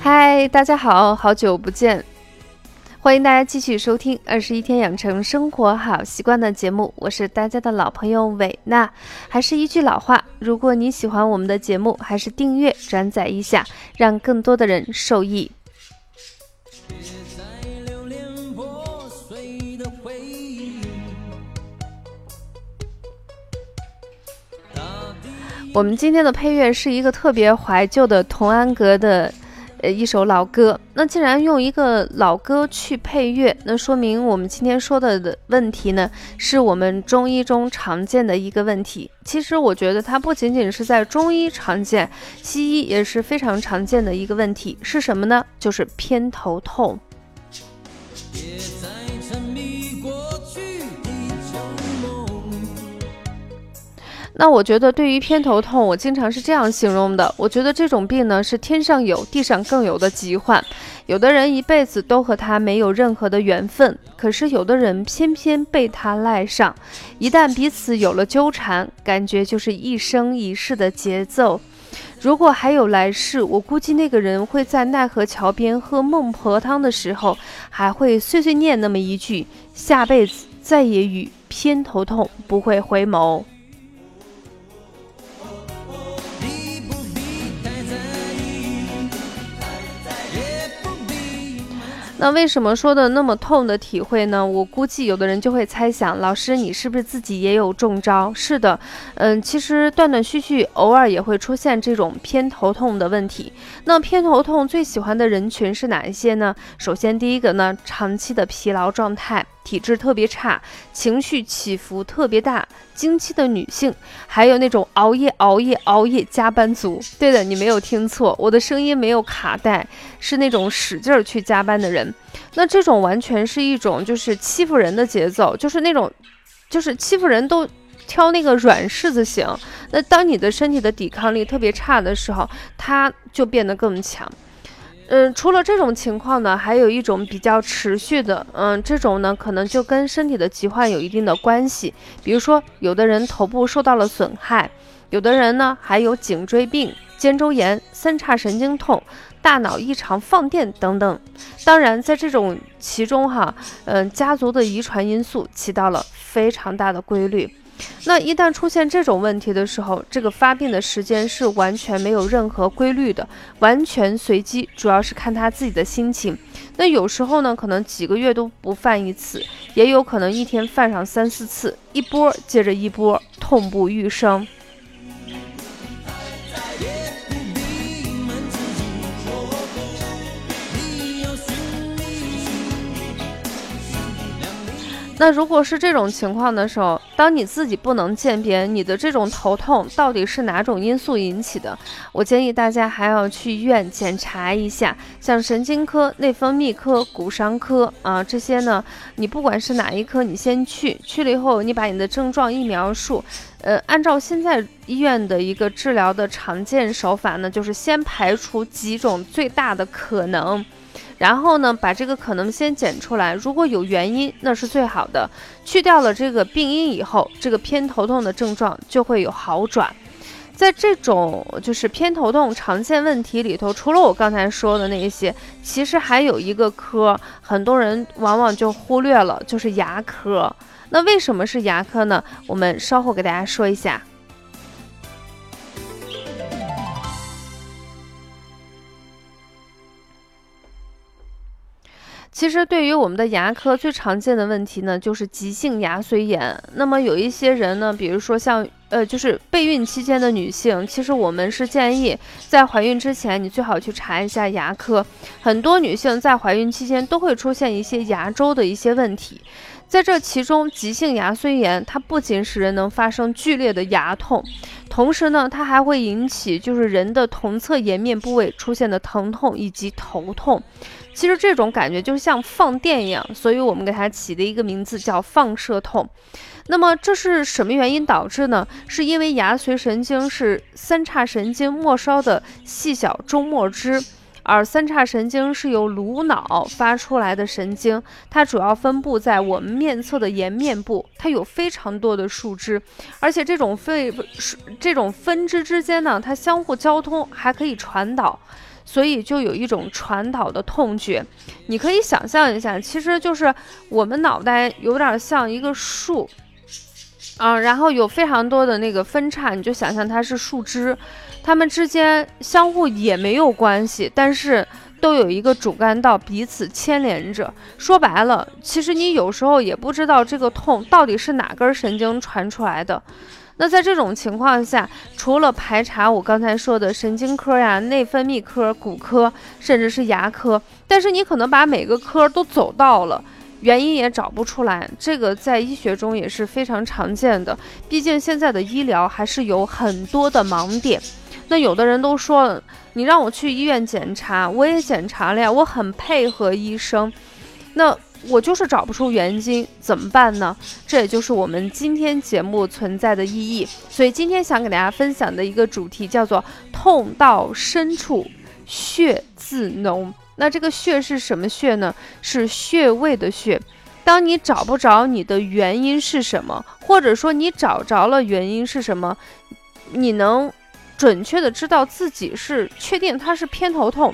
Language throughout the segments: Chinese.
嗨，大家好，好久不见，欢迎大家继续收听《二十一天养成生活好习惯》的节目，我是大家的老朋友伟娜。还是一句老话，如果你喜欢我们的节目，还是订阅、转载一下，让更多的人受益。我们今天的配乐是一个特别怀旧的童安格的。呃，一首老歌。那既然用一个老歌去配乐，那说明我们今天说的的问题呢，是我们中医中常见的一个问题。其实我觉得它不仅仅是在中医常见，西医也是非常常见的一个问题。是什么呢？就是偏头痛。那我觉得，对于偏头痛，我经常是这样形容的：我觉得这种病呢，是天上有地上更有的疾患。有的人一辈子都和他没有任何的缘分，可是有的人偏偏被他赖上。一旦彼此有了纠缠，感觉就是一生一世的节奏。如果还有来世，我估计那个人会在奈何桥边喝孟婆汤的时候，还会碎碎念那么一句：下辈子再也与偏头痛不会回眸。那为什么说的那么痛的体会呢？我估计有的人就会猜想，老师你是不是自己也有中招？是的，嗯，其实断断续续，偶尔也会出现这种偏头痛的问题。那偏头痛最喜欢的人群是哪一些呢？首先第一个呢，长期的疲劳状态。体质特别差，情绪起伏特别大，经期的女性，还有那种熬夜、熬夜、熬夜加班族。对的，你没有听错，我的声音没有卡带，是那种使劲儿去加班的人。那这种完全是一种就是欺负人的节奏，就是那种，就是欺负人都挑那个软柿子型。那当你的身体的抵抗力特别差的时候，它就变得更强。嗯，除了这种情况呢，还有一种比较持续的，嗯，这种呢可能就跟身体的疾患有一定的关系。比如说，有的人头部受到了损害，有的人呢还有颈椎病、肩周炎、三叉神经痛、大脑异常放电等等。当然，在这种其中哈，嗯，家族的遗传因素起到了非常大的规律。那一旦出现这种问题的时候，这个发病的时间是完全没有任何规律的，完全随机，主要是看他自己的心情。那有时候呢，可能几个月都不犯一次，也有可能一天犯上三四次，一波接着一波，痛不欲生。那如果是这种情况的时候，当你自己不能鉴别你的这种头痛到底是哪种因素引起的，我建议大家还要去医院检查一下，像神经科、内分泌科、骨伤科啊这些呢，你不管是哪一科，你先去，去了以后你把你的症状一描述，呃，按照现在医院的一个治疗的常见手法呢，就是先排除几种最大的可能。然后呢，把这个可能先检出来，如果有原因，那是最好的。去掉了这个病因以后，这个偏头痛的症状就会有好转。在这种就是偏头痛常见问题里头，除了我刚才说的那些，其实还有一个科，很多人往往就忽略了，就是牙科。那为什么是牙科呢？我们稍后给大家说一下。其实，对于我们的牙科最常见的问题呢，就是急性牙髓炎。那么有一些人呢，比如说像呃，就是备孕期间的女性，其实我们是建议在怀孕之前，你最好去查一下牙科。很多女性在怀孕期间都会出现一些牙周的一些问题，在这其中，急性牙髓炎它不仅使人能发生剧烈的牙痛，同时呢，它还会引起就是人的同侧颜面部位出现的疼痛以及头痛。其实这种感觉就像放电一样，所以我们给它起的一个名字叫放射痛。那么这是什么原因导致呢？是因为牙髓神经是三叉神经末梢的细小中末支，而三叉神经是由颅脑发出来的神经，它主要分布在我们面侧的颜面部，它有非常多的树枝，而且这种分这种分支之间呢，它相互交通还可以传导。所以就有一种传导的痛觉。你可以想象一下，其实就是我们脑袋有点像一个树，啊，然后有非常多的那个分叉，你就想象它是树枝，它们之间相互也没有关系，但是。都有一个主干道彼此牵连着。说白了，其实你有时候也不知道这个痛到底是哪根神经传出来的。那在这种情况下，除了排查我刚才说的神经科呀、内分泌科、骨科，甚至是牙科，但是你可能把每个科都走到了，原因也找不出来。这个在医学中也是非常常见的。毕竟现在的医疗还是有很多的盲点。那有的人都说，你让我去医院检查，我也检查了呀，我很配合医生，那我就是找不出原因，怎么办呢？这也就是我们今天节目存在的意义。所以今天想给大家分享的一个主题叫做“痛到深处，血自浓”。那这个穴是什么穴呢？是穴位的穴。当你找不着你的原因是什么，或者说你找着了原因是什么，你能。准确的知道自己是确定它是偏头痛，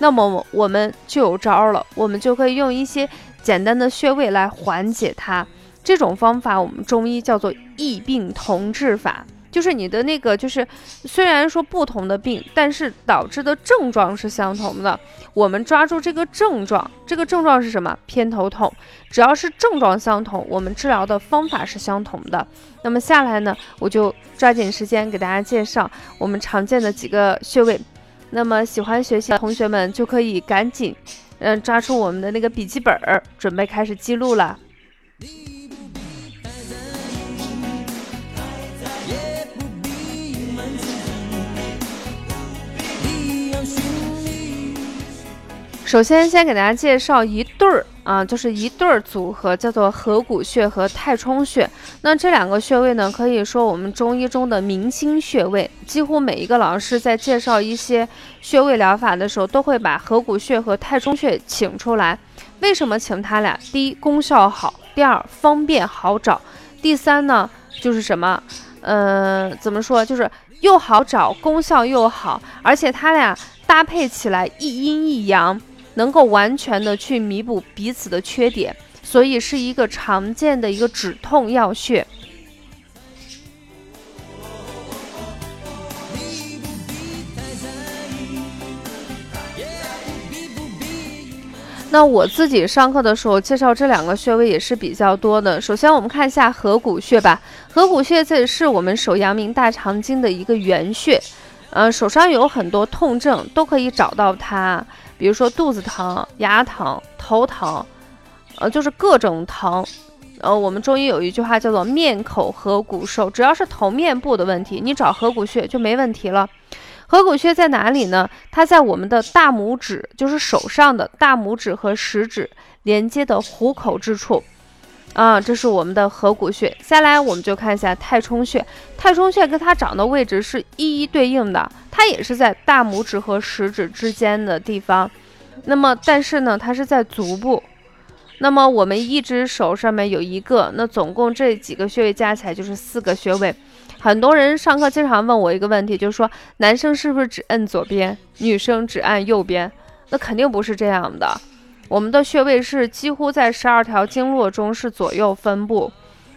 那么我们就有招了，我们就可以用一些简单的穴位来缓解它。这种方法我们中医叫做异病同治法。就是你的那个，就是虽然说不同的病，但是导致的症状是相同的。我们抓住这个症状，这个症状是什么？偏头痛。只要是症状相同，我们治疗的方法是相同的。那么下来呢，我就抓紧时间给大家介绍我们常见的几个穴位。那么喜欢学习的同学们就可以赶紧，嗯，抓出我们的那个笔记本儿，准备开始记录了。首先，先给大家介绍一对儿啊，就是一对儿组合，叫做合谷穴和太冲穴。那这两个穴位呢，可以说我们中医中的明星穴位，几乎每一个老师在介绍一些穴位疗法的时候，都会把合谷穴和太冲穴请出来。为什么请他俩？第一，功效好；第二，方便好找；第三呢，就是什么？嗯，怎么说？就是又好找，功效又好，而且它俩搭配起来一阴一阳。能够完全的去弥补彼此的缺点，所以是一个常见的一个止痛药穴。那我自己上课的时候介绍这两个穴位也是比较多的。首先我们看一下合谷穴吧，合谷穴这是我们手阳明大肠经的一个原穴，呃，手上有很多痛症都可以找到它。比如说肚子疼、牙疼、头疼，呃，就是各种疼。呃，我们中医有一句话叫做“面口合谷受”，只要是头面部的问题，你找合谷穴就没问题了。合谷穴在哪里呢？它在我们的大拇指，就是手上的大拇指和食指连接的虎口之处。啊，这是我们的合谷穴。下来我们就看一下太冲穴。太冲穴跟它长的位置是一一对应的，它也是在大拇指和食指之间的地方。那么，但是呢，它是在足部。那么我们一只手上面有一个，那总共这几个穴位加起来就是四个穴位。很多人上课经常问我一个问题，就是说男生是不是只摁左边，女生只按右边？那肯定不是这样的。我们的穴位是几乎在十二条经络中是左右分布，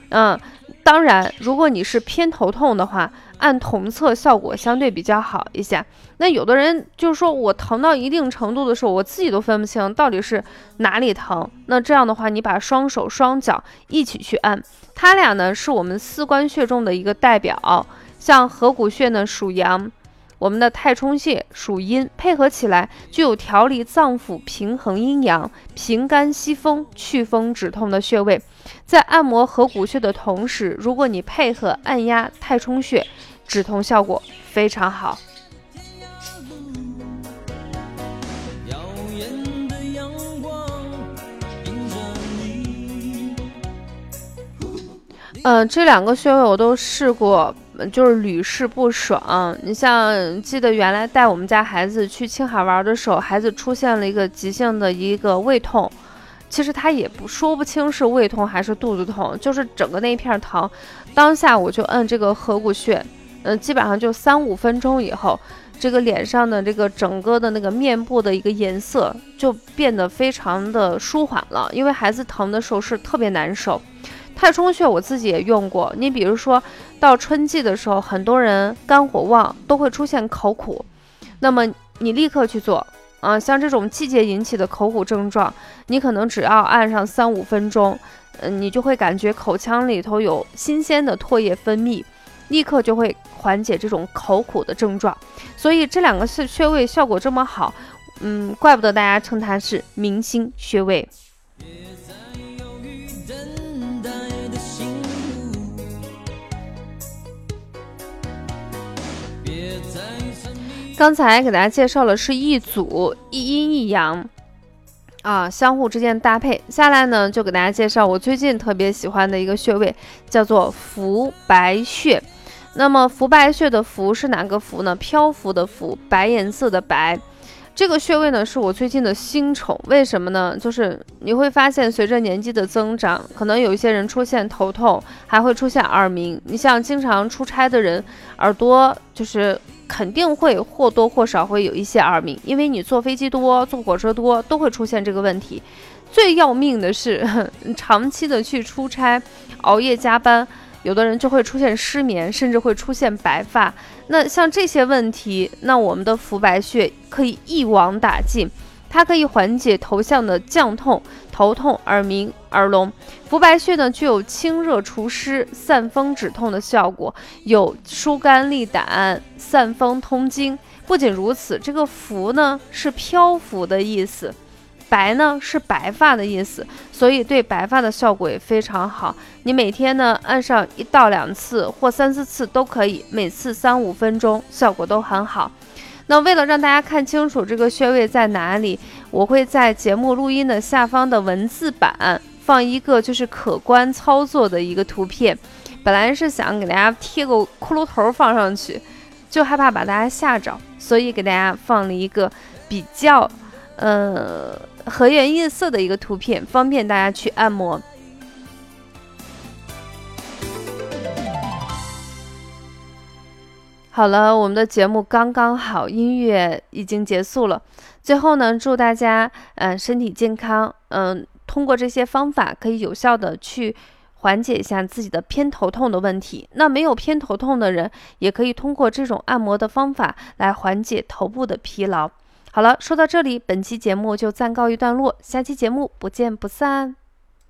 嗯，当然，如果你是偏头痛的话，按同侧效果相对比较好一些。那有的人就是说我疼到一定程度的时候，我自己都分不清到底是哪里疼。那这样的话，你把双手双脚一起去按，它俩呢是我们四关穴中的一个代表，像合谷穴呢属阳。我们的太冲穴属阴，配合起来具有调理脏腑、平衡阴阳、平肝息风、祛风止痛的穴位。在按摩合谷穴的同时，如果你配合按压太冲穴，止痛效果非常好。嗯，这两个穴位我都试过。就是屡试不爽。你像记得原来带我们家孩子去青海玩的时候，孩子出现了一个急性的一个胃痛，其实他也不说不清是胃痛还是肚子痛，就是整个那一片疼。当下我就摁这个合谷穴，嗯，基本上就三五分钟以后，这个脸上的这个整个的那个面部的一个颜色就变得非常的舒缓了。因为孩子疼的时候是特别难受。太冲穴我自己也用过，你比如说到春季的时候，很多人肝火旺都会出现口苦，那么你立刻去做啊，像这种季节引起的口苦症状，你可能只要按上三五分钟，嗯，你就会感觉口腔里头有新鲜的唾液分泌，立刻就会缓解这种口苦的症状。所以这两个穴穴位效果这么好，嗯，怪不得大家称它是明星穴位。刚才给大家介绍了是一组一阴一阳啊，相互之间搭配。下来呢，就给大家介绍我最近特别喜欢的一个穴位，叫做浮白穴。那么浮白穴的浮是哪个浮呢？漂浮的浮，白颜色的白。这个穴位呢，是我最近的新宠。为什么呢？就是你会发现，随着年纪的增长，可能有一些人出现头痛，还会出现耳鸣。你像经常出差的人，耳朵就是。肯定会或多或少会有一些耳鸣，因为你坐飞机多、坐火车多，都会出现这个问题。最要命的是，长期的去出差、熬夜加班，有的人就会出现失眠，甚至会出现白发。那像这些问题，那我们的浮白穴可以一网打尽。它可以缓解头项的降痛、头痛、耳鸣、耳聋。浮白穴呢，具有清热除湿、散风止痛的效果，有疏肝利胆、散风通经。不仅如此，这个浮呢是漂浮的意思，白呢是白发的意思，所以对白发的效果也非常好。你每天呢按上一到两次或三四次都可以，每次三五分钟，效果都很好。那为了让大家看清楚这个穴位在哪里，我会在节目录音的下方的文字版放一个就是可观操作的一个图片。本来是想给大家贴个骷髅头放上去，就害怕把大家吓着，所以给大家放了一个比较呃和颜悦色的一个图片，方便大家去按摩。好了，我们的节目刚刚好，音乐已经结束了。最后呢，祝大家嗯身体健康，嗯，通过这些方法可以有效的去缓解一下自己的偏头痛的问题。那没有偏头痛的人，也可以通过这种按摩的方法来缓解头部的疲劳。好了，说到这里，本期节目就暂告一段落，下期节目不见不散。